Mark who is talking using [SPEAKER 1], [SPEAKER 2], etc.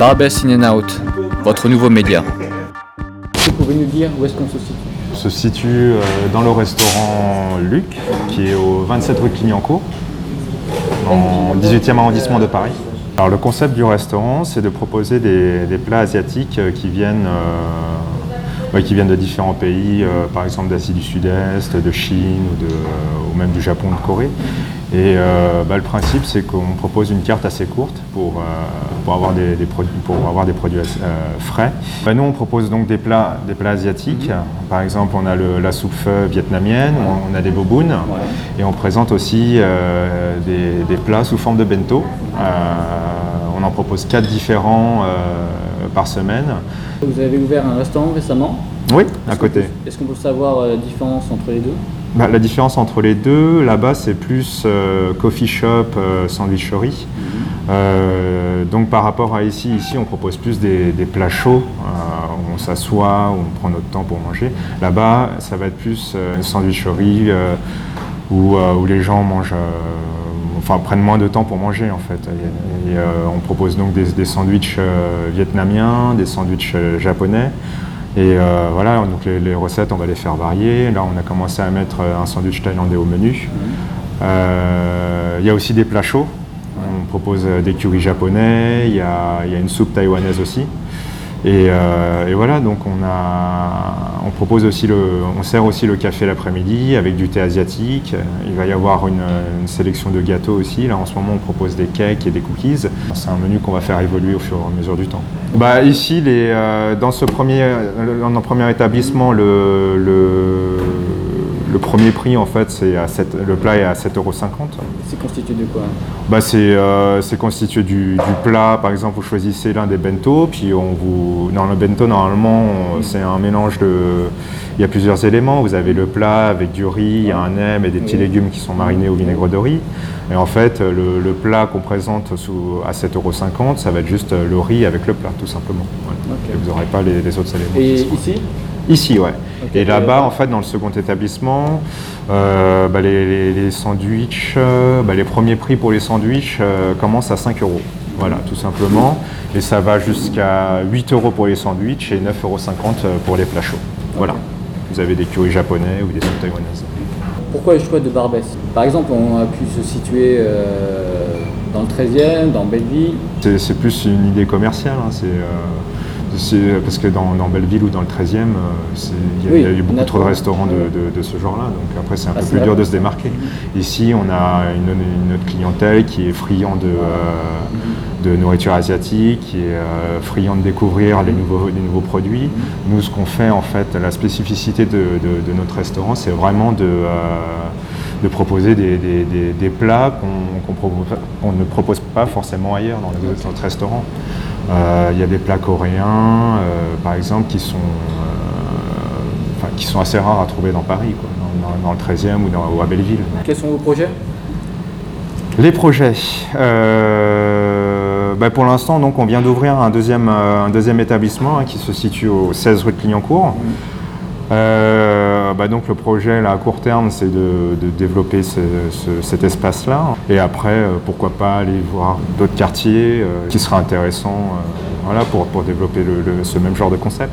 [SPEAKER 1] Barbès In and Out, votre nouveau média.
[SPEAKER 2] Vous pouvez nous dire où est-ce qu'on se situe?
[SPEAKER 3] On se situe euh, dans le restaurant Luc, qui est au 27 rue Clignancourt, dans le 18e arrondissement de Paris. Alors le concept du restaurant, c'est de proposer des, des plats asiatiques euh, qui viennent, euh, qui viennent de différents pays, euh, par exemple d'Asie du Sud-Est, de Chine ou, de, ou même du Japon, de Corée. Et euh, bah, le principe, c'est qu'on propose une carte assez courte pour, euh, pour, avoir, des, des produits, pour avoir des produits euh, frais. Bah, nous, on propose donc des plats, des plats asiatiques. Par exemple, on a le- la soupe pho vietnamienne, on, on a des bobounes, et on présente aussi des, des plats sous forme de bento. On en propose quatre différents par semaine.
[SPEAKER 2] Vous avez ouvert un restaurant récemment.
[SPEAKER 3] Oui, à côté.
[SPEAKER 2] Est-ce qu'on peut savoir euh, la différence entre les deux?
[SPEAKER 3] Bah, la différence entre les deux, là-bas c'est plus euh, coffee shop, euh, sandwicherie. Euh, donc par rapport à ici, ici on propose plus des, des plats chauds, où on s'assoit, où on prend notre temps pour manger. Là-bas ça va être plus une sandwicherie où, où les gens mangent, enfin prennent moins de temps pour manger en fait. Et, et, euh, on propose donc des, des sandwichs euh, vietnamiens, des sandwichs euh, japonais. Et euh, voilà, donc les, les recettes, on va les faire varier. Là, on a commencé à mettre un sandwich thaïlandais au menu. Euh, Il y a aussi des plats chauds. On propose des currys japonais, il y a, il y a une soupe taïwanaise aussi. Et, euh, et voilà, donc on, a, on propose aussi le, on sert aussi le café l'après-midi avec du thé asiatique. Il va y avoir une, sélection de gâteaux aussi. Là, en ce moment, on propose des cakes et des cookies. C'est un menu qu'on va faire évoluer au fur et à mesure du temps. Bah, ici, les, euh, dans ce premier, dans notre premier établissement, le, le premier prix, en fait, c'est à 7, le plat est à 7,50 euros.
[SPEAKER 2] C'est constitué de quoi?
[SPEAKER 3] Bah, c'est euh, c'est constitué du, du plat, par exemple, vous choisissez l'un des bento, puis on vous, dans le bento, normalement, on- c'est un mélange de... Il y a plusieurs éléments, vous avez le plat avec du riz, il y a un nem et des petits légumes qui sont marinés au vinaigre de riz. Et en fait, le, le plat qu'on présente sous, à 7,50 euros, ça va être juste le riz avec le plat, tout simplement. Et vous n'aurez pas les, les autres éléments.
[SPEAKER 2] Et ici?
[SPEAKER 3] Ici, ouais. Et là-bas, en fait, dans le second établissement, euh, bah, les, les- les sandwichs, euh, bah, les premiers prix pour les sandwichs euh, commencent à 5 euros. Voilà, tout simplement. Et ça va jusqu'à 8 euros pour les sandwichs et 9,50 euros pour les plats chauds. Voilà. Vous avez des currys japonais ou des soupes taïwanaises.
[SPEAKER 2] Pourquoi le choix de Barbès? Par exemple, on a pu se situer euh, dans le 13e, dans Belleville.
[SPEAKER 3] C'est plus une idée commerciale. hein, c'est- parce que dans, dans Belleville ou dans le 13e, euh, il y a,
[SPEAKER 2] Oui,
[SPEAKER 3] il y a eu beaucoup trop de restaurants de, de- de ce genre-là. Donc après, c'est un
[SPEAKER 2] Ah,
[SPEAKER 3] peu plus dur de se démarquer. Ici, on a une, une autre clientèle qui est friand de, euh, de nourriture asiatique, qui est euh, friand de découvrir les nouveaux, les nouveaux produits. Nous, ce qu'on fait, en fait, la spécificité de, notre restaurant, c'est vraiment de... euh, de proposer des, des- des- des plats qu'on ne propose pas forcément ailleurs dans les autres restaurants. Euh, Il y a des plats coréens, euh, par exemple, qui sont, euh, qui sont assez rares à trouver dans Paris, quoi, dans, le 13e ou, dans, ou à Belleville.
[SPEAKER 2] Quels sont vos projets?
[SPEAKER 3] Les projets. Euh, bah, pour l'instant, donc, on vient d'ouvrir un deuxième, euh, un deuxième établissement hein, qui se situe au 16 rue de Clignancourt. Euh, bah, donc le projet là, à court terme, c'est de, développer ce- ce- cet espace-là. Et après, euh, pourquoi pas aller voir d'autres quartiers euh, qui seraient intéressants euh, pour, développer ce même genre de concept.